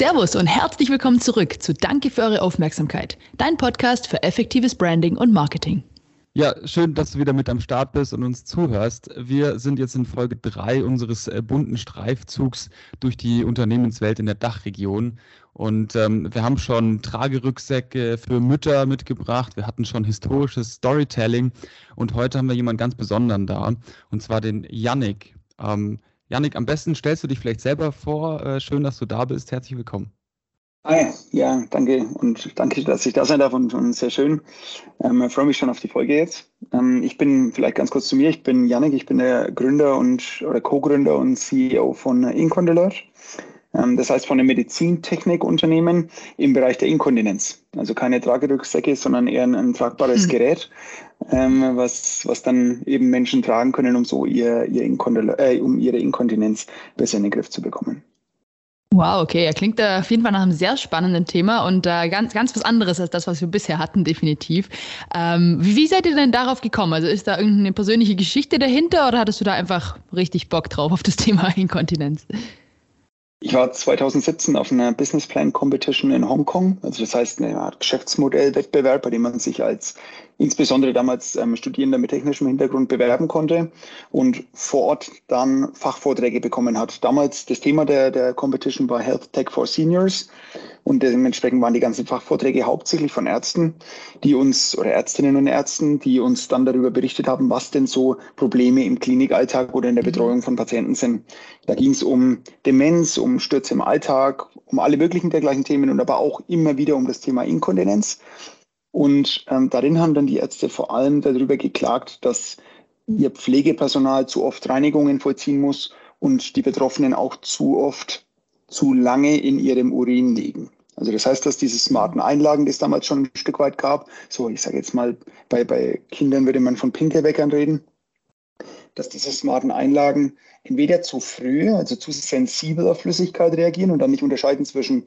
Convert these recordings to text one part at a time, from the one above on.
Servus und herzlich willkommen zurück zu Danke für eure Aufmerksamkeit, dein Podcast für effektives Branding und Marketing. Ja, schön, dass du wieder mit am Start bist und uns zuhörst. Wir sind jetzt in Folge 3 unseres äh, bunten Streifzugs durch die Unternehmenswelt in der Dachregion. Und ähm, wir haben schon Tragerücksäcke für Mütter mitgebracht. Wir hatten schon historisches Storytelling. Und heute haben wir jemanden ganz Besonderen da, und zwar den Yannick. Ähm, Yannick, am besten stellst du dich vielleicht selber vor. Äh, schön, dass du da bist. Herzlich willkommen. Hi, ja, danke und danke, dass ich da sein darf und, und sehr schön. Ähm, ich freue mich schon auf die Folge jetzt. Ähm, ich bin vielleicht ganz kurz zu mir. Ich bin Yannick, ich bin der Gründer und oder Co-Gründer und CEO von Incondelert. Ähm, das heißt von einem Medizintechnikunternehmen im Bereich der Inkontinenz. Also keine Tragerücksäcke, sondern eher ein, ein tragbares mhm. Gerät, ähm, was, was dann eben Menschen tragen können, um so ihr, ihr äh, um ihre Inkontinenz besser in den Griff zu bekommen. Wow, okay. Er klingt da auf jeden Fall nach einem sehr spannenden Thema und äh, ganz, ganz was anderes als das, was wir bisher hatten, definitiv. Ähm, wie, wie seid ihr denn darauf gekommen? Also ist da irgendeine persönliche Geschichte dahinter oder hattest du da einfach richtig Bock drauf auf das Thema Inkontinenz? Ich war 2017 auf einer Business Plan Competition in Hongkong. Also das heißt eine Art Geschäftsmodellwettbewerb, bei dem man sich als insbesondere damals ähm, Studierender mit technischem Hintergrund bewerben konnte und vor Ort dann Fachvorträge bekommen hat. Damals das Thema der, der Competition war Health Tech for Seniors und dementsprechend waren die ganzen Fachvorträge hauptsächlich von Ärzten, die uns oder Ärztinnen und Ärzten, die uns dann darüber berichtet haben, was denn so Probleme im Klinikalltag oder in der mhm. Betreuung von Patienten sind. Da ging es um Demenz, um Stürze im Alltag, um alle möglichen dergleichen Themen und aber auch immer wieder um das Thema Inkontinenz. Und ähm, darin haben dann die Ärzte vor allem darüber geklagt, dass ihr Pflegepersonal zu oft Reinigungen vollziehen muss und die Betroffenen auch zu oft zu lange in ihrem Urin liegen. Also das heißt, dass diese smarten Einlagen, die es damals schon ein Stück weit gab, so ich sage jetzt mal, bei, bei Kindern würde man von Pinkelweckern reden, dass diese smarten Einlagen entweder zu früh, also zu sensibel auf Flüssigkeit reagieren und dann nicht unterscheiden zwischen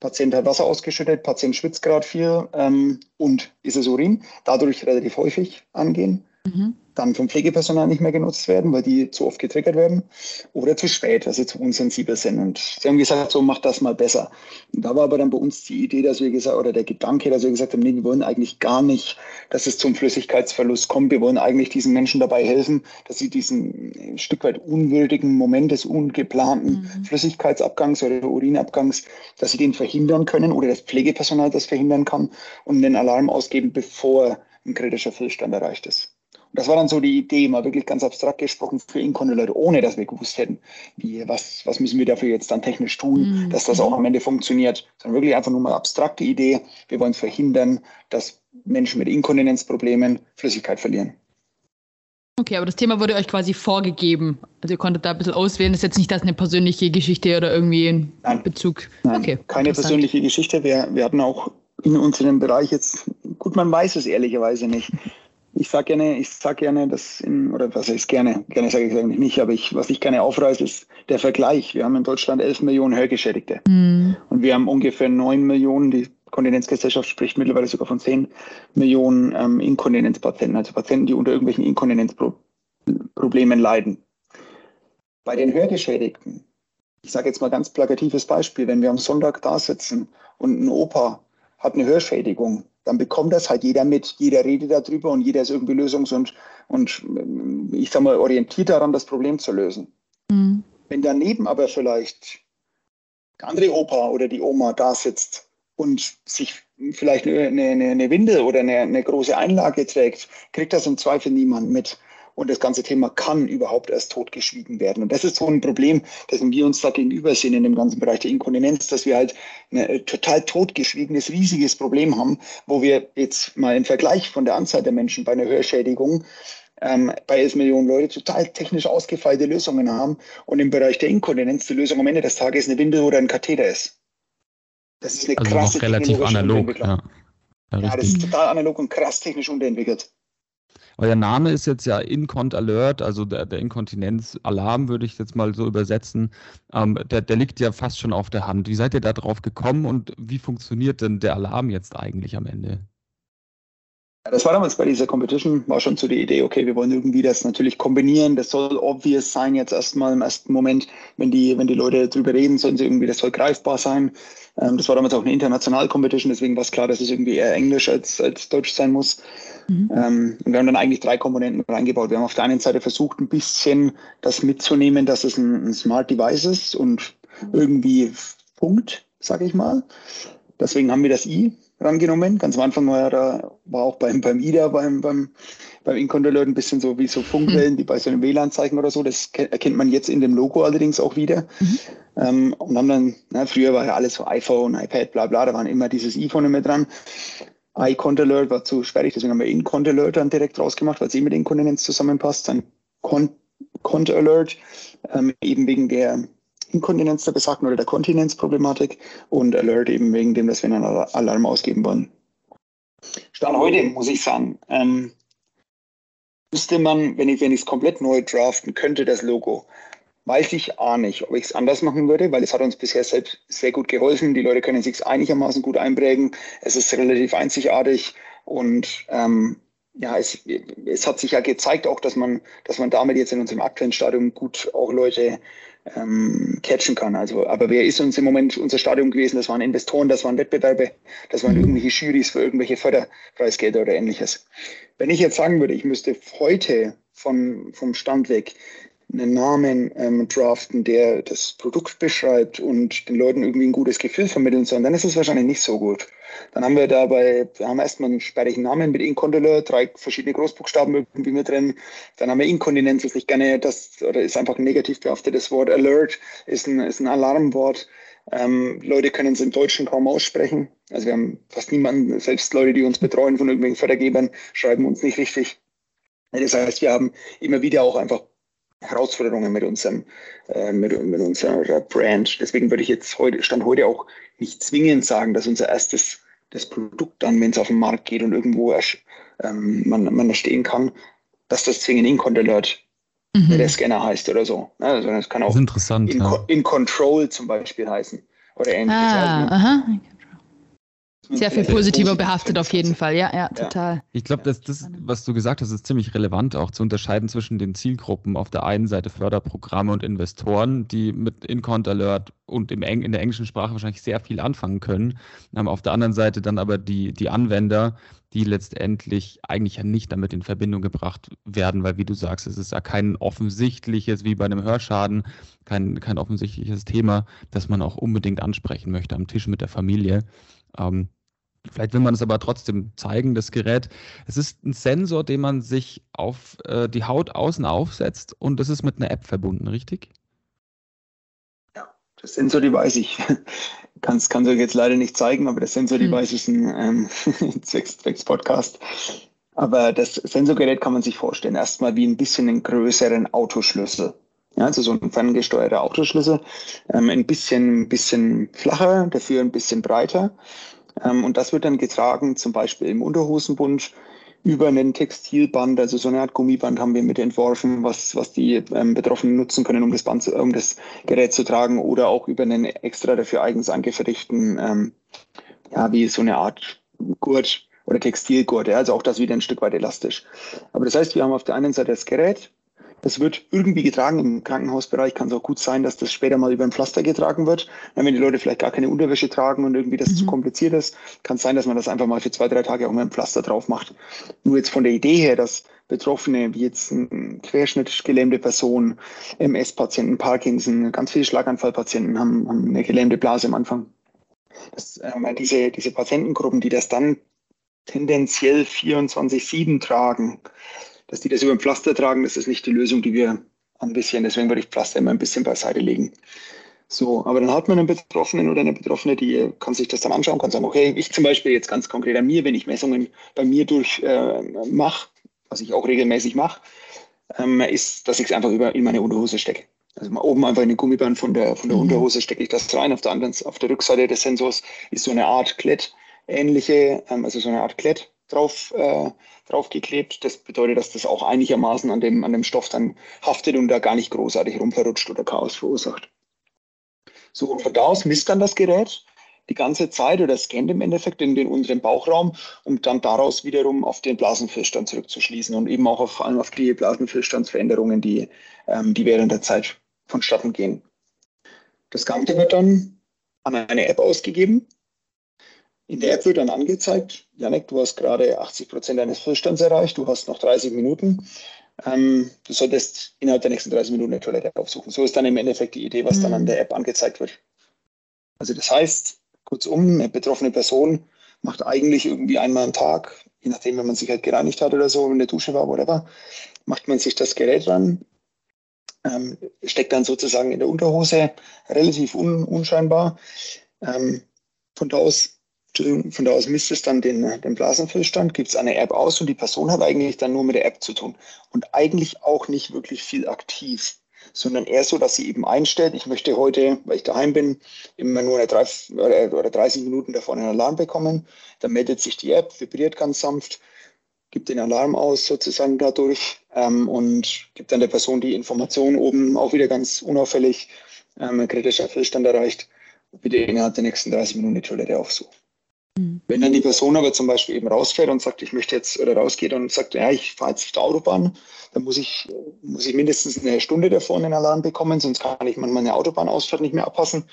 Patient hat Wasser ausgeschüttet, Patient schwitzt gerade viel ähm, und ist es Urin, dadurch relativ häufig angehen. Mhm dann vom Pflegepersonal nicht mehr genutzt werden, weil die zu oft getriggert werden oder zu spät, weil sie zu unsensibel sind. Und sie haben gesagt, so macht das mal besser. Und da war aber dann bei uns die Idee, dass wir gesagt, oder der Gedanke, dass wir gesagt haben, nee, wir wollen eigentlich gar nicht, dass es zum Flüssigkeitsverlust kommt. Wir wollen eigentlich diesen Menschen dabei helfen, dass sie diesen ein Stück weit unwürdigen Moment des ungeplanten mhm. Flüssigkeitsabgangs oder Urinabgangs, dass sie den verhindern können oder das Pflegepersonal das verhindern kann und den Alarm ausgeben, bevor ein kritischer Füllstand erreicht ist das war dann so die Idee, mal wirklich ganz abstrakt gesprochen für Inkonto-Leute, ohne dass wir gewusst hätten, wie, was, was müssen wir dafür jetzt dann technisch tun, mhm. dass das auch am Ende funktioniert, sondern wirklich einfach nur mal abstrakte Idee. Wir wollen verhindern, dass Menschen mit Inkontinenzproblemen Flüssigkeit verlieren. Okay, aber das Thema wurde euch quasi vorgegeben. Also ihr konntet da ein bisschen auswählen. Das ist jetzt nicht das eine persönliche Geschichte oder irgendwie ein Nein. Bezug. Nein, okay, keine persönliche Geschichte. Wir, wir hatten auch in unserem Bereich jetzt, gut, man weiß es ehrlicherweise nicht ich sage gerne, ich sage gerne, dass in, oder was heißt gerne, gerne sage ich eigentlich nicht, aber ich, was ich gerne aufreiße, ist der Vergleich. Wir haben in Deutschland 11 Millionen Hörgeschädigte mhm. und wir haben ungefähr 9 Millionen, die Kontinenzgesellschaft spricht mittlerweile sogar von 10 Millionen ähm, Inkontinenzpatienten, also Patienten, die unter irgendwelchen Inkontinenzproblemen leiden. Bei den Hörgeschädigten, ich sage jetzt mal ganz plakatives Beispiel, wenn wir am Sonntag da sitzen und ein Opa hat eine Hörschädigung, dann bekommt das halt jeder mit. Jeder redet darüber und jeder ist irgendwie lösungs- und, und ich sag mal, orientiert daran, das Problem zu lösen. Mhm. Wenn daneben aber vielleicht der andere Opa oder die Oma da sitzt und sich vielleicht eine, eine, eine Windel oder eine, eine große Einlage trägt, kriegt das im Zweifel niemand mit und das ganze Thema kann überhaupt erst totgeschwiegen werden. Und das ist so ein Problem, das wir uns da gegenüber sehen in dem ganzen Bereich der Inkontinenz, dass wir halt ein total totgeschwiegenes, riesiges Problem haben, wo wir jetzt mal im Vergleich von der Anzahl der Menschen bei einer Hörschädigung ähm, bei 11 Millionen Leute total technisch ausgefeilte Lösungen haben und im Bereich der Inkontinenz die Lösung am Ende des Tages eine Windel oder ein Katheter ist. Das ist eine also krasse relativ analog. Ja. Ja, ja, das ist total analog und krass technisch unterentwickelt. Euer Name ist jetzt ja Incont Alert, also der, der Inkontinenzalarm würde ich jetzt mal so übersetzen. Ähm, der, der liegt ja fast schon auf der Hand. Wie seid ihr da drauf gekommen und wie funktioniert denn der Alarm jetzt eigentlich am Ende? Das war damals bei dieser Competition, war schon so die Idee, okay, wir wollen irgendwie das natürlich kombinieren. Das soll obvious sein jetzt erstmal im ersten Moment, wenn die, wenn die Leute drüber reden, sollen sie irgendwie, das soll greifbar sein. Ähm, das war damals auch eine internationale Competition, deswegen war es klar, dass es irgendwie eher Englisch als, als Deutsch sein muss. Mhm. Ähm, und wir haben dann eigentlich drei Komponenten reingebaut. Wir haben auf der einen Seite versucht, ein bisschen das mitzunehmen, dass es ein, ein Smart Device ist und irgendwie Punkt, sage ich mal. Deswegen haben wir das I rangenommen. Ganz am Anfang war, da, war auch beim, beim IDA, beim, beim, beim Incontroleur ein bisschen so wie so Funkwellen, die bei so einem WLAN-Zeichen oder so. Das erkennt man jetzt in dem Logo allerdings auch wieder. Mhm. Ähm, und haben dann, na, früher war ja alles so iPhone, iPad, bla bla, da waren immer dieses i vorne mit dran. iCont war zu sperrig, deswegen haben wir InCont Alert dann direkt rausgemacht, weil es eh mit Inkontinenz zusammenpasst. Dann Cont Alert, ähm, eben wegen der Inkontinenz der besagten oder der Kontinenzproblematik und Alert eben wegen dem, dass wir einen Alarm ausgeben wollen. Stand heute, muss ich sagen, ähm, müsste man, wenn ich es komplett neu draften könnte, das Logo, weiß ich auch nicht, ob ich es anders machen würde, weil es hat uns bisher selbst sehr gut geholfen. Die Leute können sich einigermaßen gut einprägen. Es ist relativ einzigartig und ähm, ja, es, es hat sich ja gezeigt auch, dass man, dass man damit jetzt in unserem aktuellen Stadium gut auch Leute ähm, catchen kann. Also, aber wer ist uns im Moment unser Stadium gewesen? Das waren Investoren, das waren Wettbewerbe, das waren irgendwelche Jurys für irgendwelche Förderpreisgelder oder ähnliches. Wenn ich jetzt sagen würde, ich müsste heute von, vom Stand weg einen Namen ähm, draften, der das Produkt beschreibt und den Leuten irgendwie ein gutes Gefühl vermitteln soll, dann ist es wahrscheinlich nicht so gut. Dann haben wir dabei, wir haben erstmal einen sperrigen Namen mit Incontinent, drei verschiedene Großbuchstaben irgendwie mit drin. Dann haben wir Inkontinenz, das ich gerne, das oder ist einfach ein negativ behaftetes Wort. Alert ist ein, ist ein Alarmwort. Ähm, Leute können es im Deutschen kaum aussprechen. Also wir haben fast niemanden, selbst Leute, die uns betreuen von irgendwelchen Fördergebern, schreiben uns nicht richtig. Das heißt, wir haben immer wieder auch einfach Herausforderungen mit unserem, äh, mit, mit unserer Brand. Deswegen würde ich jetzt heute, Stand heute auch nicht zwingend sagen, dass unser erstes das Produkt dann, wenn es auf den Markt geht und irgendwo ähm, man, man stehen kann, dass das zwingend Incont Alert mhm. der Scanner heißt oder so. Also das kann auch das in, ja. in Control zum Beispiel heißen oder ähnliches. Ah, also, aha. Sehr viel positiver behaftet auf jeden Fall, ja, ja, total. Ich glaube, dass das, was du gesagt hast, ist ziemlich relevant, auch zu unterscheiden zwischen den Zielgruppen. Auf der einen Seite Förderprogramme und Investoren, die mit Incont Alert und im Eng in der englischen Sprache wahrscheinlich sehr viel anfangen können. Auf der anderen Seite dann aber die, die Anwender, die letztendlich eigentlich ja nicht damit in Verbindung gebracht werden, weil wie du sagst, es ist ja kein offensichtliches, wie bei einem Hörschaden, kein, kein offensichtliches Thema, das man auch unbedingt ansprechen möchte am Tisch mit der Familie. Ähm, Vielleicht will man es aber trotzdem zeigen, das Gerät. Es ist ein Sensor, den man sich auf äh, die Haut außen aufsetzt und das ist mit einer App verbunden, richtig? Ja, das Sensor-Device, ich kann es euch jetzt leider nicht zeigen, aber das Sensor-Device hm. ist ein ähm, Zwecks-Podcast. Aber das Sensorgerät kann man sich vorstellen, erstmal wie ein bisschen einen größeren Autoschlüssel. Ja, also so ein ferngesteuerter Autoschlüssel, ähm, ein bisschen, ein bisschen flacher, dafür ein bisschen breiter ähm, und das wird dann getragen, zum Beispiel im Unterhosenbund über einen Textilband, also so eine Art Gummiband haben wir mit entworfen, was, was die ähm, Betroffenen nutzen können, um das, Band, um das Gerät zu tragen oder auch über einen extra dafür eigens angefertigten, ähm, ja, wie so eine Art Gurt oder Textilgurt, ja, also auch das wieder ein Stück weit elastisch. Aber das heißt, wir haben auf der einen Seite das Gerät, das wird irgendwie getragen. Im Krankenhausbereich kann es auch gut sein, dass das später mal über ein Pflaster getragen wird. Wenn die Leute vielleicht gar keine Unterwäsche tragen und irgendwie das mhm. zu kompliziert ist, kann es sein, dass man das einfach mal für zwei, drei Tage auch mal ein Pflaster drauf macht. Nur jetzt von der Idee her, dass Betroffene, wie jetzt ein querschnittgelähmte Person, MS-Patienten, Parkinson, ganz viele Schlaganfallpatienten haben, haben eine gelähmte Blase am Anfang. Das, ähm, diese, diese Patientengruppen, die das dann tendenziell 24-7 tragen, dass die das über ein Pflaster tragen, das ist nicht die Lösung, die wir anvisieren. Deswegen würde ich Pflaster immer ein bisschen beiseite legen. So, aber dann hat man einen Betroffenen oder eine Betroffene, die kann sich das dann anschauen, kann sagen, okay, ich zum Beispiel jetzt ganz konkret an mir, wenn ich Messungen bei mir durch äh, mache, was ich auch regelmäßig mache, ähm, ist, dass ich es einfach über, in meine Unterhose stecke. Also mal oben einfach in den Gummiband von der, von der mhm. Unterhose stecke ich das rein. Auf der anderen, auf der Rückseite des Sensors ist so eine Art Klett, ähnliche, ähm, also so eine Art Klett drauf, äh, draufgeklebt. Das bedeutet, dass das auch einigermaßen an dem, an dem Stoff dann haftet und da gar nicht großartig rumverrutscht oder Chaos verursacht. So, und von da aus misst dann das Gerät, die ganze Zeit oder scannt im Endeffekt in den unteren Bauchraum, um dann daraus wiederum auf den Blasenfüllstand zurückzuschließen und eben auch auf, vor allem auf die Blasenfüllstandsveränderungen, die, ähm, die während der Zeit vonstatten gehen. Das Ganze wird dann an eine App ausgegeben. In der App wird dann angezeigt, Janek, du hast gerade 80 Prozent deines Füllstands erreicht, du hast noch 30 Minuten. Ähm, du solltest innerhalb der nächsten 30 Minuten eine Toilette aufsuchen. So ist dann im Endeffekt die Idee, was mhm. dann an mhm. der App angezeigt wird. Also das heißt, kurzum, eine betroffene Person macht eigentlich irgendwie einmal am Tag, je nachdem, wenn man sich halt gereinigt hat oder so, in der Dusche war, whatever, macht man sich das Gerät ran, ähm, steckt dann sozusagen in der Unterhose, relativ un, unscheinbar. Ähm, von da aus von da aus misst es dann den, den Blasenfüllstand, gibt es eine App aus und die Person hat eigentlich dann nur mit der App zu tun und eigentlich auch nicht wirklich viel aktiv, sondern eher so, dass sie eben einstellt, ich möchte heute, weil ich daheim bin, immer nur eine 30, oder 30 Minuten davor einen Alarm bekommen. Dann meldet sich die App, vibriert ganz sanft, gibt den Alarm aus sozusagen dadurch ähm, und gibt dann der Person die Information oben auch wieder ganz unauffällig, ähm, kritischer Füllstand erreicht, bitte innerhalb der nächsten 30 Minuten die Toilette aufsuchen. Mhm. Wenn dann die Person aber zum Beispiel eben rausfährt und sagt, ich möchte jetzt oder rausgeht und sagt, ja, ich fahre jetzt auf der Autobahn, dann muss ich, muss ich mindestens eine Stunde davor einen Alarm bekommen, sonst kann ich meine Autobahnausfahrt nicht mehr abpassen.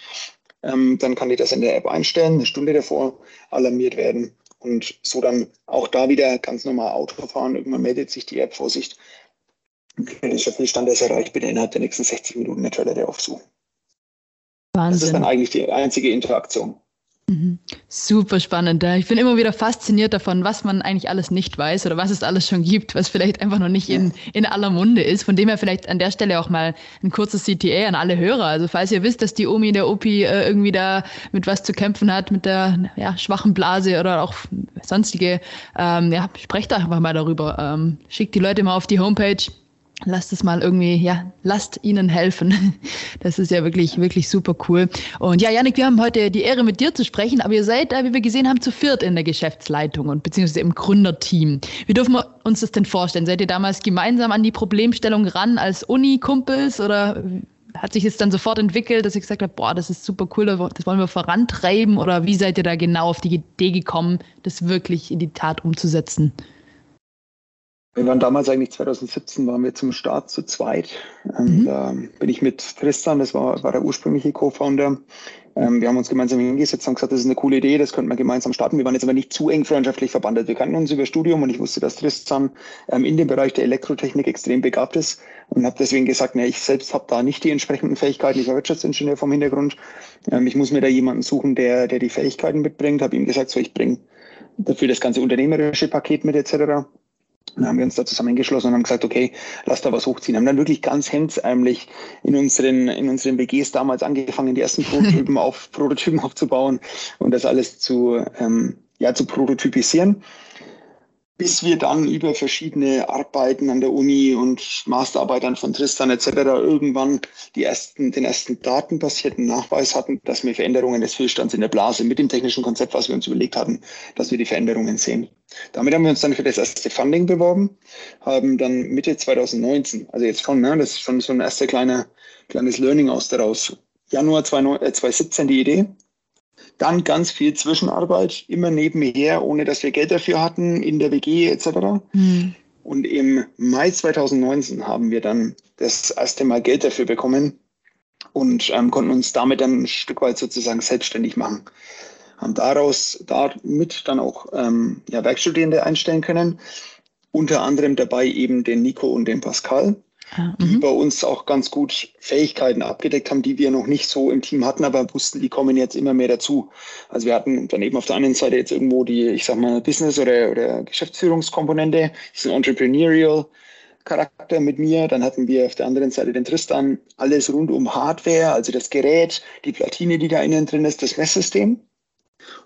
Ähm, dann kann ich das in der App einstellen, eine Stunde davor alarmiert werden und so dann auch da wieder ganz normal Auto fahren. Irgendwann meldet sich die App, Vorsicht, kritischer Fehlstand ist erreicht, bitte innerhalb der nächsten 60 Minuten eine Toilette aufsuchen. Wahnsinn. Das ist dann eigentlich die einzige Interaktion. Mhm. Super spannend. Ich bin immer wieder fasziniert davon, was man eigentlich alles nicht weiß oder was es alles schon gibt, was vielleicht einfach noch nicht in, in aller Munde ist. Von dem her vielleicht an der Stelle auch mal ein kurzes CTA an alle Hörer. Also falls ihr wisst, dass die Omi der Opi äh, irgendwie da mit was zu kämpfen hat, mit der ja, schwachen Blase oder auch sonstige, ähm, ja, sprecht einfach mal darüber. Ähm, schickt die Leute mal auf die Homepage lasst es mal irgendwie, ja, lasst ihnen helfen. Das ist ja wirklich, wirklich super cool. Und ja, Janik, wir haben heute die Ehre, mit dir zu sprechen, aber ihr seid, wie wir gesehen haben, zu viert in der Geschäftsleitung und beziehungsweise im Gründerteam. Wie dürfen wir uns das denn vorstellen? Seid ihr damals gemeinsam an die Problemstellung ran als Uni-Kumpels oder hat sich es dann sofort entwickelt, dass ihr gesagt habt, boah, das ist super cool, das wollen wir vorantreiben oder wie seid ihr da genau auf die Idee gekommen, das wirklich in die Tat umzusetzen? Wir waren damals eigentlich 2017, waren wir zum Start zu zweit. Ähm, mhm. Da bin ich mit Tristan, das war, war der ursprüngliche Co-Founder. Ähm, wir haben uns gemeinsam hingesetzt und gesagt, das ist eine coole Idee, das könnten wir gemeinsam starten. Wir waren jetzt aber nicht zu eng freundschaftlich verbandelt. Wir kannten uns über Studium und ich wusste, dass Tristan ähm, in dem Bereich der Elektrotechnik extrem begabt ist und habe deswegen gesagt, na, ich selbst habe da nicht die entsprechenden Fähigkeiten. Ich war Wirtschaftsingenieur vom Hintergrund. ich muss mir da jemanden suchen, der, der die Fähigkeiten mitbringt. Habe ihm gesagt, so ich bringe dafür das ganze unternehmerische Paket mit etc. Dann haben wir uns da zusammengeschlossen und haben gesagt, okay, lass da was hochziehen. Haben dann wirklich ganz hemdsärmlich in unseren, in unseren WGs damals angefangen, die ersten Prototypen auf Prototypen aufzubauen und das alles zu, ähm, ja, zu prototypisieren bis wir dann über verschiedene Arbeiten an der Uni und Masterarbeitern von Tristan etc. irgendwann die ersten, den ersten datenbasierten Nachweis hatten, dass wir Veränderungen des Füllstands in der Blase mit dem technischen Konzept, was wir uns überlegt hatten, dass wir die Veränderungen sehen. Damit haben wir uns dann für das erste Funding beworben, haben dann Mitte 2019, also jetzt schon, ne, das ist schon so ein erster kleiner, kleines Learning aus daraus. Januar 2017 äh, die Idee, dann ganz viel Zwischenarbeit, immer nebenher, ohne dass wir Geld dafür hatten, in der WG etc. Mhm. Und im Mai 2019 haben wir dann das erste Mal Geld dafür bekommen und ähm, konnten uns damit dann ein Stück weit sozusagen selbstständig machen. Haben daraus damit dann auch ähm, ja, Werkstudierende einstellen können. Unter anderem dabei eben den Nico und den Pascal die mhm. bei uns auch ganz gut Fähigkeiten abgedeckt haben, die wir noch nicht so im Team hatten, aber wussten, die kommen jetzt immer mehr dazu. Also wir hatten dann eben auf der anderen Seite jetzt irgendwo die, ich sag mal, Business- oder, oder Geschäftsführungskomponente, diesen Entrepreneurial Charakter mit mir. Dann hatten wir auf der anderen Seite den Tristan, alles rund um Hardware, also das Gerät, die Platine, die da innen drin ist, das Messsystem.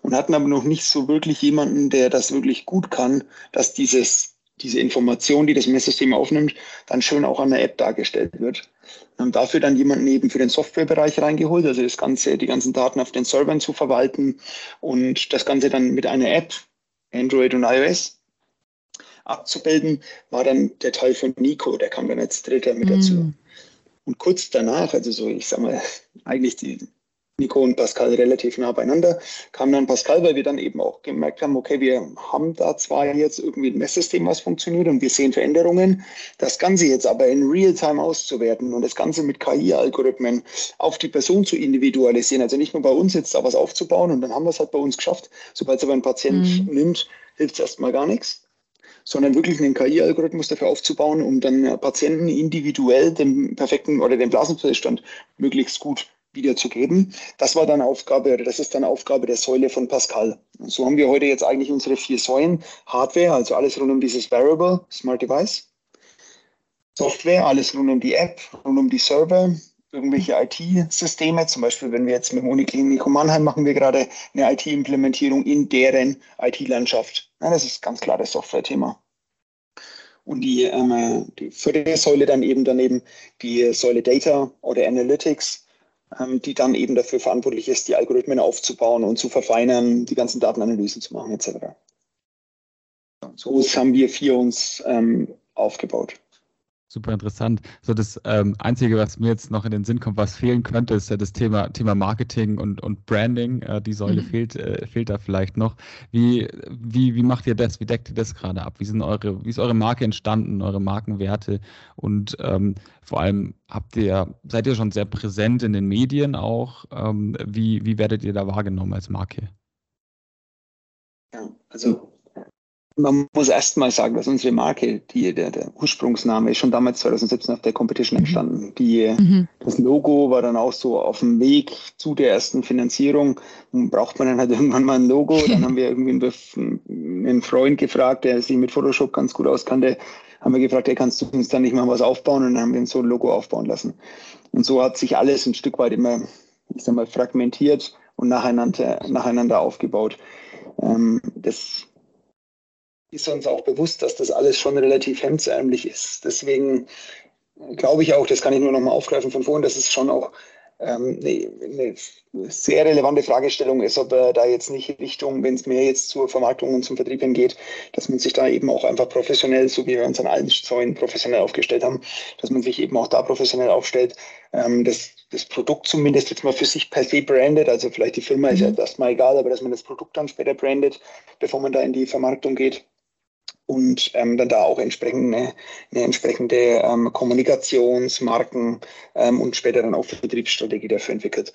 Und hatten aber noch nicht so wirklich jemanden, der das wirklich gut kann, dass dieses diese Information, die das Messsystem aufnimmt, dann schön auch an der App dargestellt wird. Wir haben dafür dann jemanden eben für den Softwarebereich reingeholt, also das Ganze, die ganzen Daten auf den Servern zu verwalten und das Ganze dann mit einer App, Android und iOS, abzubilden, war dann der Teil von Nico, der kam dann als dritter mit dazu. Mm. Und kurz danach, also so, ich sag mal, eigentlich die Nico und Pascal relativ nah beieinander, kam dann Pascal, weil wir dann eben auch gemerkt haben, okay, wir haben da zwar jetzt irgendwie ein Messsystem, was funktioniert und wir sehen Veränderungen, das Ganze jetzt aber in Realtime auszuwerten und das Ganze mit KI-Algorithmen auf die Person zu individualisieren, also nicht nur bei uns jetzt da was aufzubauen und dann haben wir es halt bei uns geschafft. Sobald es aber ein Patient mhm. nimmt, hilft es erstmal gar nichts sondern wirklich einen KI-Algorithmus dafür aufzubauen, um dann Patienten individuell den perfekten oder den Blasenzustand möglichst gut wiederzugeben. Das war dann Aufgabe, oder das ist dann Aufgabe der Säule von Pascal. Und so haben wir heute jetzt eigentlich unsere vier Säulen. Hardware, also alles rund um dieses Variable, Smart Device. Software, alles rund um die App, rund um die Server, irgendwelche IT-Systeme. Zum Beispiel, wenn wir jetzt mit Uniklinik Mannheim machen wir gerade eine IT-Implementierung in deren IT-Landschaft. Ja, das ist ganz klar das Software-Thema. Und die, ähm, die vierte Säule dann eben daneben die Säule Data oder Analytics die dann eben dafür verantwortlich ist, die Algorithmen aufzubauen und zu verfeinern, die ganzen Datenanalysen zu machen etc. So haben wir vier uns ähm, aufgebaut super interessant. So das ähm, Einzige, was mir jetzt noch in den Sinn kommt, was fehlen könnte, ist ja das Thema, Thema Marketing und, und Branding. Äh, die Säule mhm. fehlt, äh, fehlt da vielleicht noch. Wie, wie, wie macht ihr das? Wie deckt ihr das gerade ab? Wie, sind eure, wie ist eure Marke entstanden, eure Markenwerte? Und ähm, vor allem habt ihr, seid ihr schon sehr präsent in den Medien auch? Ähm, wie, wie werdet ihr da wahrgenommen als Marke? Ja, also man muss erst mal sagen, dass unsere Marke, die, der, der Ursprungsname ist schon damals 2017 auf der Competition mhm. entstanden. Die, mhm. Das Logo war dann auch so auf dem Weg zu der ersten Finanzierung. Und braucht man dann halt irgendwann mal ein Logo. Dann haben wir irgendwie einen, einen Freund gefragt, der sich mit Photoshop ganz gut auskannte, haben wir gefragt, hey, kannst du uns dann nicht mal was aufbauen? Und dann haben wir uns so ein Logo aufbauen lassen. Und so hat sich alles ein Stück weit immer, ich sag mal, fragmentiert und nacheinander, nacheinander aufgebaut. Ähm, das ist uns auch bewusst, dass das alles schon relativ hemdsärmlich ist. Deswegen glaube ich auch, das kann ich nur noch mal aufgreifen von vorhin, dass es schon auch ähm, eine, eine, sehr relevante Fragestellung ist, ob er da jetzt nicht Richtung, wenn es mehr jetzt zur Vermarktung und zum Vertrieb hingeht, dass man sich da eben auch einfach professionell, so wie wir uns an allen Säulen professionell aufgestellt haben, dass man sich eben auch da professionell aufstellt, ähm, das, das Produkt zumindest jetzt mal für sich per se brandet, also vielleicht die Firma ist ja mhm. erstmal egal, aber dass man das Produkt dann später brandet, bevor man da in die Vermarktung geht und ähm, dann da auch entsprechend eine, eine entsprechende ähm, Kommunikationsmarken ähm, und später dann auch Vertriebsstrategie dafür entwickelt.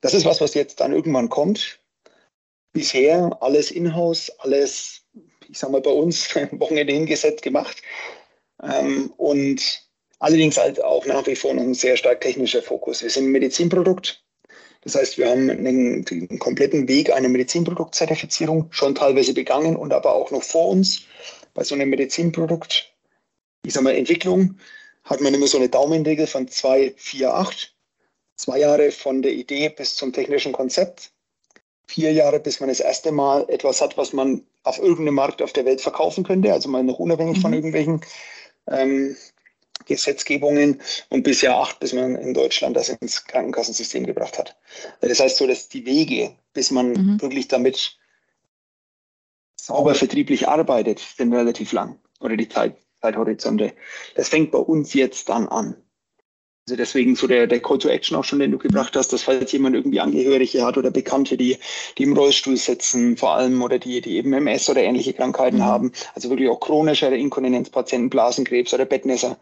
Das ist was, was jetzt dann irgendwann kommt. Bisher alles in-house, alles, ich sag mal, bei uns Wochenende hingesetzt gemacht. Ähm, und allerdings halt auch nach wie vor noch ein sehr stark technischer Fokus. Wir sind ein Medizinprodukt. Das heißt, wir haben einen, den kompletten Weg einer Medizinproduktzertifizierung schon teilweise begangen und aber auch noch vor uns bei so einem Medizinprodukt, ich sag mal, Entwicklung, hat man immer so eine Daumenregel von 2, 4, 8. Zwei Jahre von der Idee bis zum technischen Konzept. Vier Jahre, bis man das erste Mal etwas hat, was man auf irgendeinem Markt auf der Welt verkaufen könnte, also mal noch unabhängig mhm. von irgendwelchen ähm, Gesetzgebungen und bis Jahr acht, bis man in Deutschland das ins Krankenkassensystem gebracht hat. Das heißt so, dass die Wege, bis man mhm. wirklich damit sauber vertrieblich arbeitet, sind relativ lang oder die Zeit, Zeithorizonte. Das fängt bei uns jetzt dann an. Also deswegen so der, der Call to Action auch schon, den du gebracht hast, dass falls jemand irgendwie Angehörige hat oder Bekannte, die, die im Rollstuhl sitzen, vor allem oder die, die eben MS oder ähnliche Krankheiten mhm. haben, also wirklich auch chronische Inkontinenzpatienten, Blasenkrebs oder Bettnässer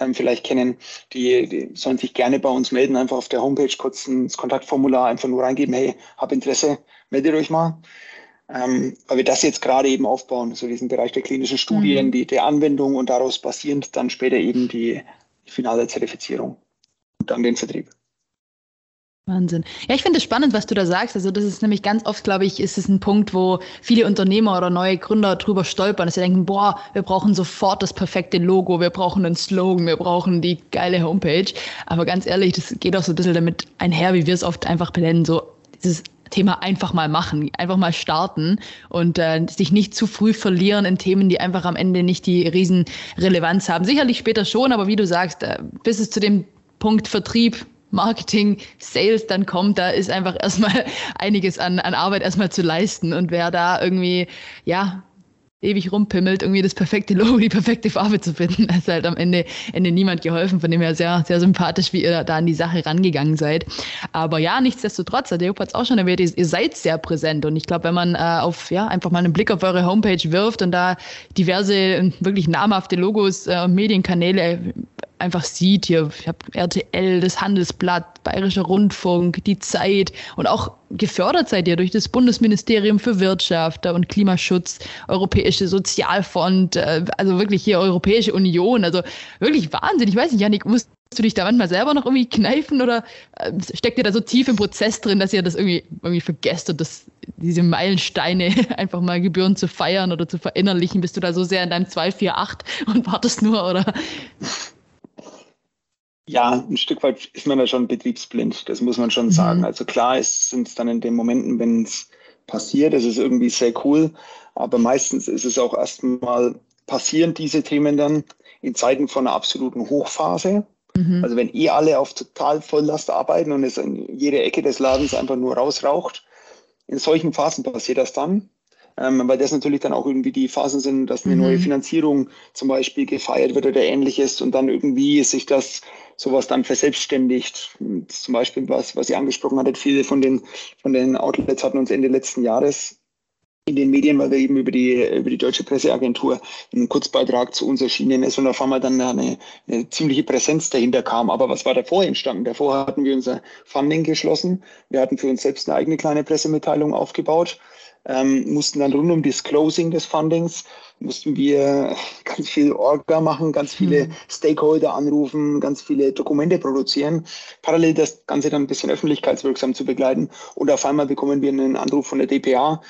ähm, vielleicht kennen, die, die sollen sich gerne bei uns melden, einfach auf der Homepage kurz ins Kontaktformular einfach nur reingeben, hey, hab Interesse, meldet euch mal ähm, weil wir das jetzt gerade eben aufbauen, so diesen Bereich der klinischen Studien, mhm. die, der Anwendung und daraus basierend dann später eben die, die finale Zertifizierung und dann den Vertrieb. Wahnsinn. Ja, ich finde es spannend, was du da sagst. Also das ist nämlich ganz oft, glaube ich, ist es ein Punkt, wo viele Unternehmer oder neue Gründer drüber stolpern, dass sie denken, boah, wir brauchen sofort das perfekte Logo, wir brauchen einen Slogan, wir brauchen die geile Homepage. Aber ganz ehrlich, das geht auch so ein bisschen damit einher, wie wir es oft einfach benennen, so dieses Thema einfach mal machen, einfach mal starten und äh, sich nicht zu früh verlieren in Themen, die einfach am Ende nicht die Riesenrelevanz haben. Sicherlich später schon, aber wie du sagst, äh, bis es zu dem Punkt Vertrieb, Marketing, Sales dann kommt, da ist einfach erstmal einiges an, an Arbeit erstmal zu leisten. Und wer da irgendwie, ja, ewig rumpimmelt, irgendwie das perfekte Logo, die perfekte Farbe zu finden. Da ist halt am Ende, Ende niemand geholfen. Von dem her sehr, sehr sympathisch, wie ihr da an die Sache rangegangen seid. Aber ja, nichtsdestotrotz, der Job hat es auch schon erwähnt, ihr seid sehr präsent. Und ich glaube, wenn man äh, auf, ja, einfach mal einen Blick auf eure Homepage wirft und da diverse wirklich namhafte Logos äh, Medienkanäle einfach sieht, hier, ich habe RTL, das Handelsblatt, Bayerischer Rundfunk, die Zeit und auch gefördert seid ihr durch das Bundesministerium für Wirtschaft und Klimaschutz, Europäische Sozialfonds, äh, also wirklich hier Europäische Union, also wirklich Wahnsinn. Ich weiß nicht, Janik, musst du dich da manchmal selber noch irgendwie kneifen oder äh, steckt ihr da so tief im Prozess drin, dass ihr das irgendwie, irgendwie vergesst und das, diese Meilensteine einfach mal gebühren zu feiern oder zu verinnerlichen? Bist du da so sehr in deinem 248 und wartest nur oder? Ja, ein Stück weit ist man da schon betriebsblind, das muss man schon mhm. sagen. Also klar sind es dann in den Momenten, wenn es passiert, das ist irgendwie sehr cool, aber meistens ist es auch erstmal passieren diese Themen dann in Zeiten von einer absoluten Hochphase. Mhm. Also wenn eh alle auf total Volllast arbeiten und es in jede Ecke des Ladens einfach nur rausraucht, in solchen Phasen passiert das dann ähm, weil das natürlich dann auch irgendwie die Phasen sind, dass eine mhm. neue Finanzierung zum Beispiel gefeiert wird oder ähnliches und dann irgendwie sich das sowas dann verselbstständigt. Zum Beispiel, was, was ihr angesprochen hattet, viele von den, von den Outlets hatten uns Ende letzten Jahres in den Medien, weil wir eben über die, über die Deutsche Presseagentur einen Kurzbeitrag zu uns erschienen ist und auf einmal dann eine, eine ziemliche Präsenz dahinter kam. Aber was war davor entstanden? Davor hatten wir unser Funding geschlossen. Wir hatten für uns selbst eine eigene kleine Pressemitteilung aufgebaut ähm, mussten dann rund um das Closing des Fundings, mussten wir ganz viel Orga machen, ganz viele mhm. Stakeholder anrufen, ganz viele Dokumente produzieren, parallel das Ganze dann ein bisschen öffentlichkeitswirksam zu begleiten. Und auf einmal bekommen wir einen Anruf von der DPA,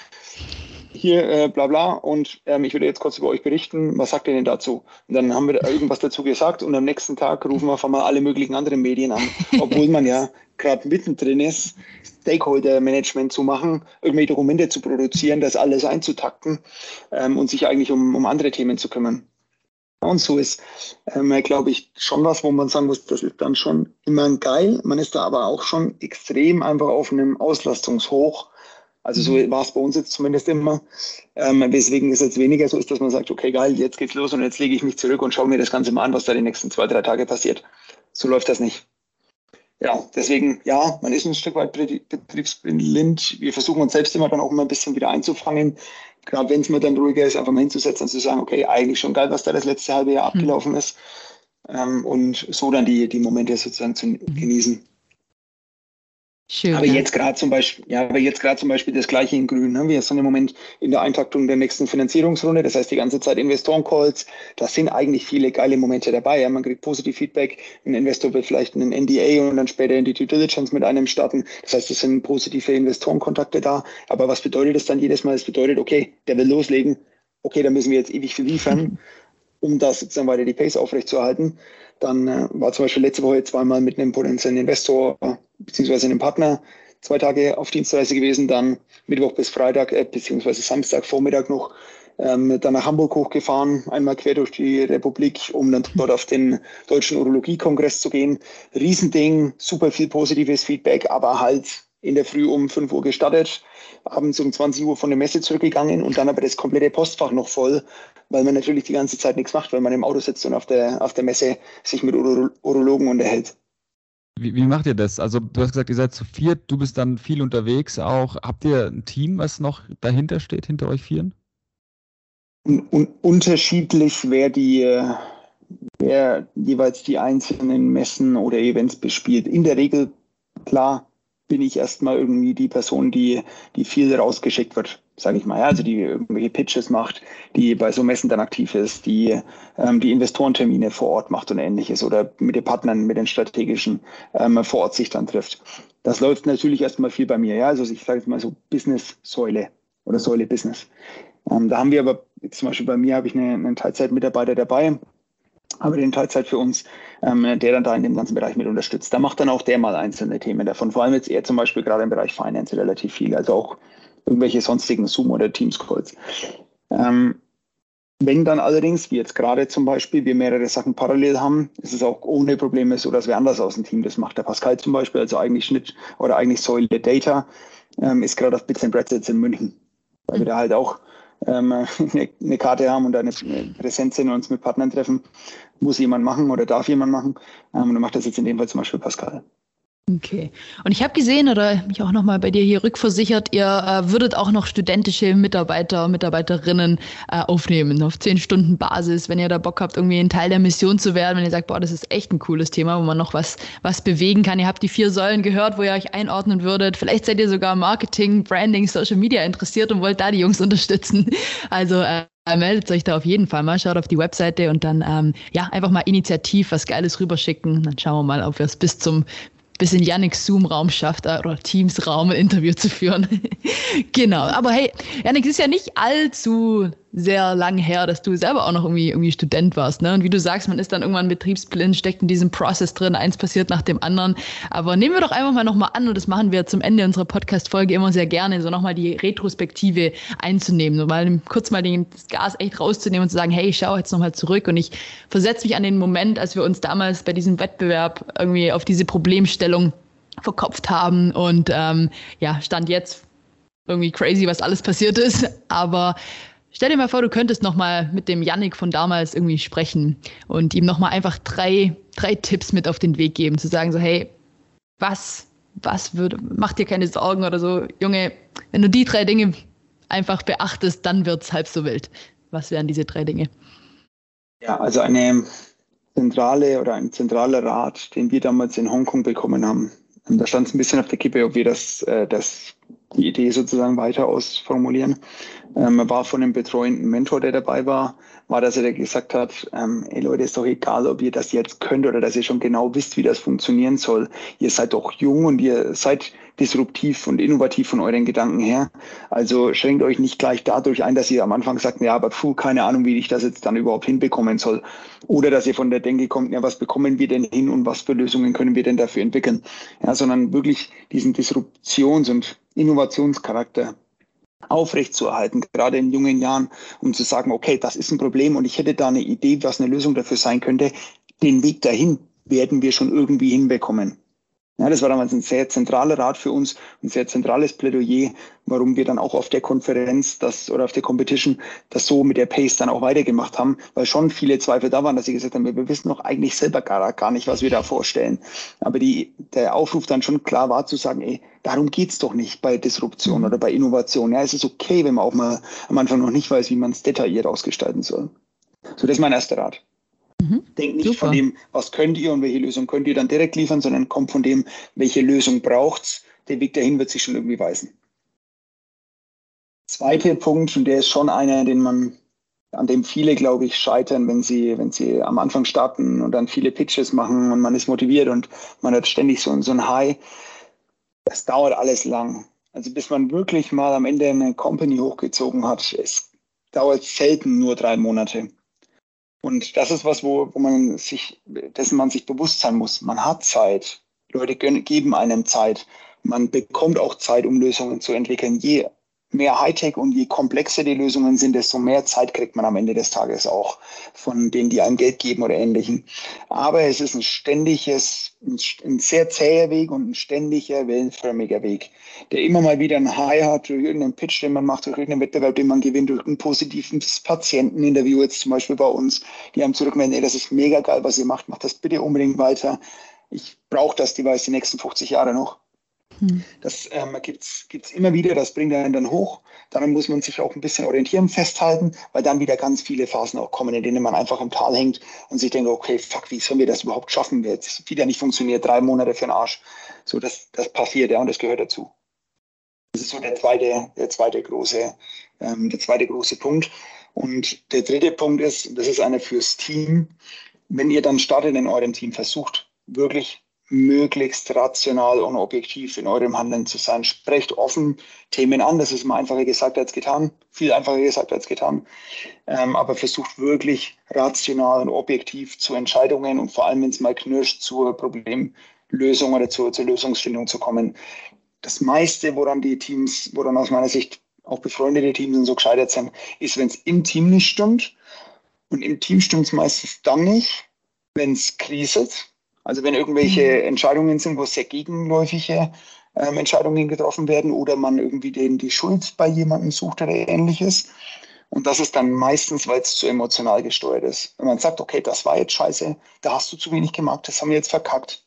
hier äh, bla bla und ähm, ich würde jetzt kurz über euch berichten, was sagt ihr denn dazu? Und dann haben wir irgendwas dazu gesagt und am nächsten Tag rufen wir auf einmal alle möglichen anderen Medien an, obwohl man ja gerade mittendrin ist, Stakeholder-Management zu machen, irgendwelche Dokumente zu produzieren, das alles einzutakten ähm, und sich eigentlich um, um andere Themen zu kümmern. Und so ist, ähm, glaube ich, schon was, wo man sagen muss, das ist dann schon immer geil. Man ist da aber auch schon extrem einfach auf einem Auslastungshoch. Also so mhm. war es bei uns jetzt zumindest immer. Ähm, weswegen es jetzt weniger so ist, dass man sagt, okay, geil, jetzt geht's los und jetzt lege ich mich zurück und schaue mir das Ganze mal an, was da die nächsten zwei, drei Tage passiert. So läuft das nicht ja, deswegen, ja, man ist ein Stück weit betriebsblind. Wir versuchen uns selbst immer dann auch immer ein bisschen wieder einzufangen. Gerade wenn es mir dann ruhiger ist, einfach mal hinzusetzen und zu sagen, okay, eigentlich schon geil, was da das letzte halbe Jahr mhm. abgelaufen ist. Ähm, und so dann die, die Momente sozusagen zu genießen. Schön, aber ja. jetzt gerade zum Beispiel, ja, aber jetzt gerade zum Beispiel das gleiche in Grün. Ne? Wir sind im Moment in der Eintaktung der nächsten Finanzierungsrunde. Das heißt, die ganze Zeit Investoren-Calls. Da sind eigentlich viele geile Momente dabei. Ja? Man kriegt positiv Feedback. Ein Investor will vielleicht einen NDA und dann später in die Due Diligence mit einem starten. Das heißt, es sind positive Investorenkontakte da. Aber was bedeutet das dann jedes Mal? Es bedeutet, okay, der will loslegen. Okay, da müssen wir jetzt ewig viel liefern, um da sozusagen weiter die Pace aufrechtzuerhalten. Dann äh, war zum Beispiel letzte Woche zweimal mit einem potenziellen Investor beziehungsweise einem Partner zwei Tage auf Dienstreise gewesen, dann Mittwoch bis Freitag, äh, beziehungsweise Samstag Vormittag noch ähm, dann nach Hamburg hochgefahren, einmal quer durch die Republik, um dann dort auf den Deutschen Urologie-Kongress zu gehen. Riesending, super viel positives Feedback, aber halt in der Früh um 5 Uhr gestartet, abends um 20 Uhr von der Messe zurückgegangen und dann aber das komplette Postfach noch voll, weil man natürlich die ganze Zeit nichts macht, weil man im Auto sitzt und auf der, auf der Messe sich mit Uro Urologen unterhält. Wie, wie, macht ihr das? Also du hast gesagt, ihr seid zu viert, du bist dann viel unterwegs auch. Habt ihr ein Team, was noch dahinter steht, hinter euch vieren? Un un unterschiedlich, wer die wer jeweils die einzelnen Messen oder Events bespielt. In der Regel, klar, bin ich erstmal irgendwie die Person, die, die viel rausgeschickt wird, sage ich mal. Ja, also die irgendwelche Pitches macht, die bei so Messen dann aktiv ist, die ähm, die Investorentermine vor Ort macht und ähnliches oder mit den Partnern, mit den strategischen ähm, vor Ort sich dann trifft. Das läuft natürlich erstmal viel bei mir. Ja, also ich sage jetzt mal so Business-Säule oder Säule Business. Ähm, da haben wir aber zum Beispiel bei mir habe ich eine, einen Teilzeitmitarbeiter dabei, aber den Teilzeit für uns, ähm, der dann da in dem ganzen Bereich mit unterstützt. Da macht dann auch der mal einzelne Themen davon. Vor allem jetzt eher zum Beispiel gerade im Bereich Finance relativ viel, also auch irgendwelche sonstigen Zoom- oder Teams-Calls. Ähm, wenn dann allerdings, wie jetzt gerade zum Beispiel, wir mehrere Sachen parallel haben, ist es auch ohne Probleme so, dass wer anders aus dem Team das macht. Der Pascal zum Beispiel, also eigentlich Schnitt oder eigentlich Säule Data, ähm, ist gerade auf Bits and Bretzels in München, weil wir da halt auch ähm, eine, eine, Karte haben und eine Präsenz sind und uns mit Partnern treffen, muss jemand machen oder darf jemand machen. Ähm, und dann macht das jetzt in dem Fall zum Beispiel Pascal. Okay. Und ich habe gesehen oder mich auch nochmal bei dir hier rückversichert, ihr äh, würdet auch noch studentische Mitarbeiter, Mitarbeiterinnen äh, aufnehmen auf zehn Stunden Basis, wenn ihr da Bock habt, irgendwie ein Teil der Mission zu werden, wenn ihr sagt, boah, das ist echt ein cooles Thema, wo man noch was, was bewegen kann. Ihr habt die vier Säulen gehört, wo ihr euch einordnen würdet. Vielleicht seid ihr sogar Marketing, Branding, Social Media interessiert und wollt da die Jungs unterstützen. Also äh, meldet euch da auf jeden Fall mal, schaut auf die Webseite und dann ähm, ja einfach mal initiativ was Geiles rüberschicken. Dann schauen wir mal, ob wir es bis zum bis in Yannicks Zoom-Raum schafft äh, oder Teams-Raum ein Interview zu führen. genau. Aber hey, Yannick, ist ja nicht allzu sehr lang her, dass du selber auch noch irgendwie, irgendwie Student warst. Ne? Und wie du sagst, man ist dann irgendwann betriebsblind, steckt in diesem Prozess drin, eins passiert nach dem anderen. Aber nehmen wir doch einfach mal nochmal an, und das machen wir zum Ende unserer Podcast-Folge immer sehr gerne, so nochmal die Retrospektive einzunehmen, so mal kurz mal den, das Gas echt rauszunehmen und zu sagen, hey, ich schaue jetzt nochmal zurück und ich versetze mich an den Moment, als wir uns damals bei diesem Wettbewerb irgendwie auf diese Problemstellung verkopft haben und ähm, ja, stand jetzt irgendwie crazy, was alles passiert ist. Aber Stell dir mal vor, du könntest nochmal mit dem Yannick von damals irgendwie sprechen und ihm nochmal einfach drei, drei Tipps mit auf den Weg geben, zu sagen so, hey, was, was würde, mach dir keine Sorgen oder so, Junge, wenn du die drei Dinge einfach beachtest, dann wird es halb so wild. Was wären diese drei Dinge? Ja, also eine zentrale oder ein zentraler Rat, den wir damals in Hongkong bekommen haben. Da stand es ein bisschen auf der Kippe, ob wir das, äh, das die Idee sozusagen weiter ausformulieren. Ähm, war von einem betreuenden Mentor, der dabei war, war, dass er gesagt hat, ähm, ey Leute, ist doch egal, ob ihr das jetzt könnt oder dass ihr schon genau wisst, wie das funktionieren soll. Ihr seid doch jung und ihr seid disruptiv und innovativ von euren Gedanken her. Also schränkt euch nicht gleich dadurch ein, dass ihr am Anfang sagt, ja, aber puh, keine Ahnung, wie ich das jetzt dann überhaupt hinbekommen soll. Oder dass ihr von der Denke kommt, ja, was bekommen wir denn hin und was für Lösungen können wir denn dafür entwickeln? Ja, sondern wirklich diesen Disruptions- und Innovationscharakter aufrechtzuerhalten, gerade in jungen Jahren, um zu sagen, okay, das ist ein Problem und ich hätte da eine Idee, was eine Lösung dafür sein könnte. Den Weg dahin werden wir schon irgendwie hinbekommen. Ja, das war damals ein sehr zentraler Rat für uns, ein sehr zentrales Plädoyer, warum wir dann auch auf der Konferenz das oder auf der Competition das so mit der Pace dann auch weitergemacht haben, weil schon viele Zweifel da waren, dass sie gesagt haben, wir wissen doch eigentlich selber gar, gar nicht, was wir da vorstellen. Aber die, der Aufruf dann schon klar war zu sagen, ey, darum geht's doch nicht bei Disruption mhm. oder bei Innovation. Ja, es ist okay, wenn man auch mal am Anfang noch nicht weiß, wie man es detailliert ausgestalten soll. So, das ist mein erster Rat. Mhm. Denkt nicht Super. von dem, was könnt ihr und welche Lösung könnt ihr dann direkt liefern, sondern kommt von dem, welche Lösung braucht's. Der Weg dahin wird sich schon irgendwie weisen. Zweiter Punkt, und der ist schon einer, den man, an dem viele, glaube ich, scheitern, wenn sie, wenn sie am Anfang starten und dann viele Pitches machen und man ist motiviert und man hat ständig so, so ein High. Das dauert alles lang. Also bis man wirklich mal am Ende eine Company hochgezogen hat, es dauert selten nur drei Monate. Und das ist was, wo, wo man sich, dessen man sich bewusst sein muss. Man hat Zeit. Leute geben einem Zeit. Man bekommt auch Zeit, um Lösungen zu entwickeln. Je mehr Hightech und je komplexer die Lösungen sind, desto mehr Zeit kriegt man am Ende des Tages auch von denen, die einem Geld geben oder ähnlichem. Aber es ist ein ständiges, ein sehr zäher Weg und ein ständiger, wellenförmiger Weg, der immer mal wieder ein High hat durch irgendeinen Pitch, den man macht, durch irgendeinen Wettbewerb, den man gewinnt, durch ein positives Patienteninterview jetzt zum Beispiel bei uns, die einem zurückmelden, das ist mega geil, was ihr macht, macht das bitte unbedingt weiter. Ich brauche das Device die nächsten 50 Jahre noch. Hm. Das ähm, gibt es immer wieder, das bringt einen dann hoch. Dann muss man sich auch ein bisschen orientieren, festhalten, weil dann wieder ganz viele Phasen auch kommen, in denen man einfach im Tal hängt und sich denkt, okay, fuck, wie sollen wir das überhaupt schaffen? Jetzt wieder nicht funktioniert, drei Monate für den Arsch. So, das, das passiert, ja, und das gehört dazu. Das ist so der zweite, der zweite große, ähm, der zweite große Punkt. Und der dritte Punkt ist, das ist einer fürs Team. Wenn ihr dann startet in eurem Team, versucht wirklich möglichst rational und objektiv in eurem Handeln zu sein. Sprecht offen Themen an, das ist immer einfacher gesagt als getan, viel einfacher gesagt als getan, ähm, aber versucht wirklich rational und objektiv zu Entscheidungen und vor allem, wenn es mal knirscht, zur Problemlösung oder zur, zur Lösungsfindung zu kommen. Das meiste, woran die Teams, woran aus meiner Sicht auch befreundete Teams so gescheitert sind, ist, wenn es im Team nicht stimmt. Und im Team stimmt es meistens dann nicht, wenn es kriselt also wenn irgendwelche mhm. Entscheidungen sind, wo sehr gegenläufige ähm, Entscheidungen getroffen werden oder man irgendwie den, die Schuld bei jemandem sucht oder ähnliches. Und das ist dann meistens, weil es zu emotional gesteuert ist. Wenn man sagt, okay, das war jetzt scheiße, da hast du zu wenig gemacht, das haben wir jetzt verkackt.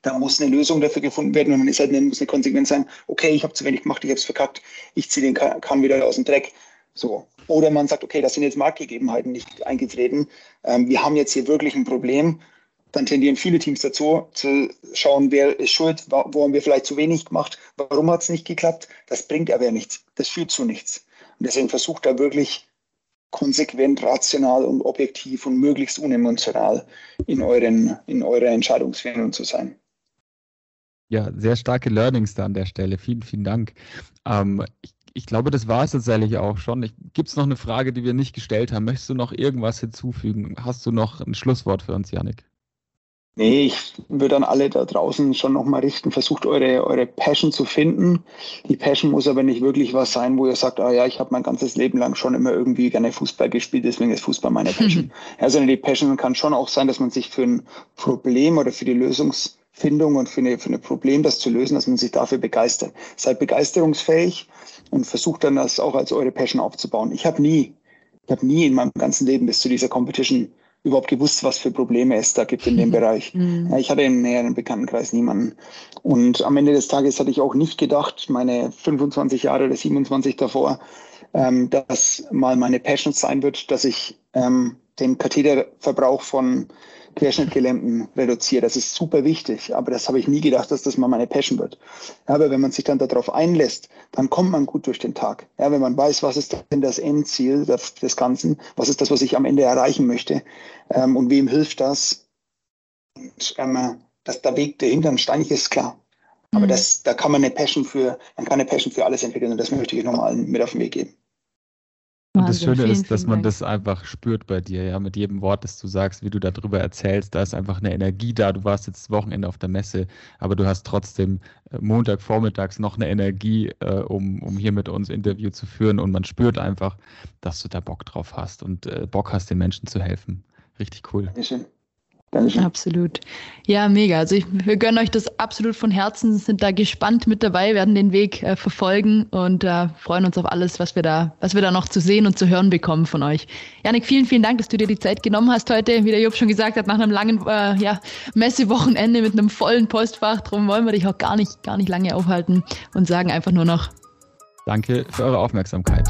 Da muss eine Lösung dafür gefunden werden und dann ist halt eine, muss eine Konsequenz sein, okay, ich habe zu wenig gemacht, ich habe es verkackt, ich ziehe den Kahn wieder aus dem Dreck. So. Oder man sagt, okay, das sind jetzt Marktgegebenheiten nicht eingetreten. Ähm, wir haben jetzt hier wirklich ein Problem. Dann tendieren viele Teams dazu, zu schauen, wer ist schuld, wo haben wir vielleicht zu wenig gemacht, warum hat es nicht geklappt. Das bringt aber nichts. Das führt zu nichts. Und deswegen versucht da wirklich konsequent, rational und objektiv und möglichst unemotional in, euren, in eurer Entscheidungsfindung zu sein. Ja, sehr starke Learnings da an der Stelle. Vielen, vielen Dank. Ähm, ich ich glaube, das war es tatsächlich auch schon. Gibt es noch eine Frage, die wir nicht gestellt haben? Möchtest du noch irgendwas hinzufügen? Hast du noch ein Schlusswort für uns, Janik? Nee, ich würde an alle da draußen schon nochmal richten, versucht eure, eure Passion zu finden. Die Passion muss aber nicht wirklich was sein, wo ihr sagt, ah ja, ich habe mein ganzes Leben lang schon immer irgendwie gerne Fußball gespielt, deswegen ist Fußball meine Passion. ja, sondern die Passion kann schon auch sein, dass man sich für ein Problem oder für die Lösungsfindung und für, eine, für ein Problem, das zu lösen, dass man sich dafür begeistert. Seid begeisterungsfähig und versucht dann das auch als eure Passion aufzubauen. Ich habe nie, ich habe nie in meinem ganzen Leben bis zu dieser Competition überhaupt gewusst, was für Probleme es da gibt in dem Bereich. Mhm. Ja, ich hatte im näheren Bekanntenkreis niemanden. Und am Ende des Tages hatte ich auch nicht gedacht, meine 25 Jahre oder 27 davor, ähm, dass mal meine Passion sein wird, dass ich ähm, den Katheterverbrauch von Querschnittgelähmten reduziere. Das ist super wichtig, aber das habe ich nie gedacht, dass das mal meine Passion wird. Ja, aber wenn man sich dann darauf einlässt, dann kommt man gut durch den Tag. Ja, wenn man weiß, was ist denn das Endziel des Ganzen, was ist das, was ich am Ende erreichen möchte ähm, und wem hilft das, und, ähm, dass der Weg dahinter ein steinig ist, klar. Aber mhm. das, da kann man eine Passion für, man kann eine Passion für alles entwickeln und das möchte ich nochmal mit auf den Weg geben. Und das Schöne vielen, ist, dass man Dank. das einfach spürt bei dir, ja, mit jedem Wort, das du sagst, wie du darüber erzählst, da ist einfach eine Energie da. Du warst jetzt Wochenende auf der Messe, aber du hast trotzdem äh, Montag vormittags noch eine Energie, äh, um, um hier mit uns Interview zu führen und man spürt einfach, dass du da Bock drauf hast und äh, Bock hast, den Menschen zu helfen. Richtig cool. Dankeschön. Dankeschön. Absolut. Ja, mega. Also ich, wir gönnen euch das absolut von Herzen, sind da gespannt mit dabei, werden den Weg äh, verfolgen und äh, freuen uns auf alles, was wir da, was wir da noch zu sehen und zu hören bekommen von euch. Janik, vielen, vielen Dank, dass du dir die Zeit genommen hast heute. Wie der Job schon gesagt hat, nach einem langen äh, ja, Messewochenende mit einem vollen Postfach. Darum wollen wir dich auch gar nicht, gar nicht lange aufhalten und sagen einfach nur noch Danke für eure Aufmerksamkeit.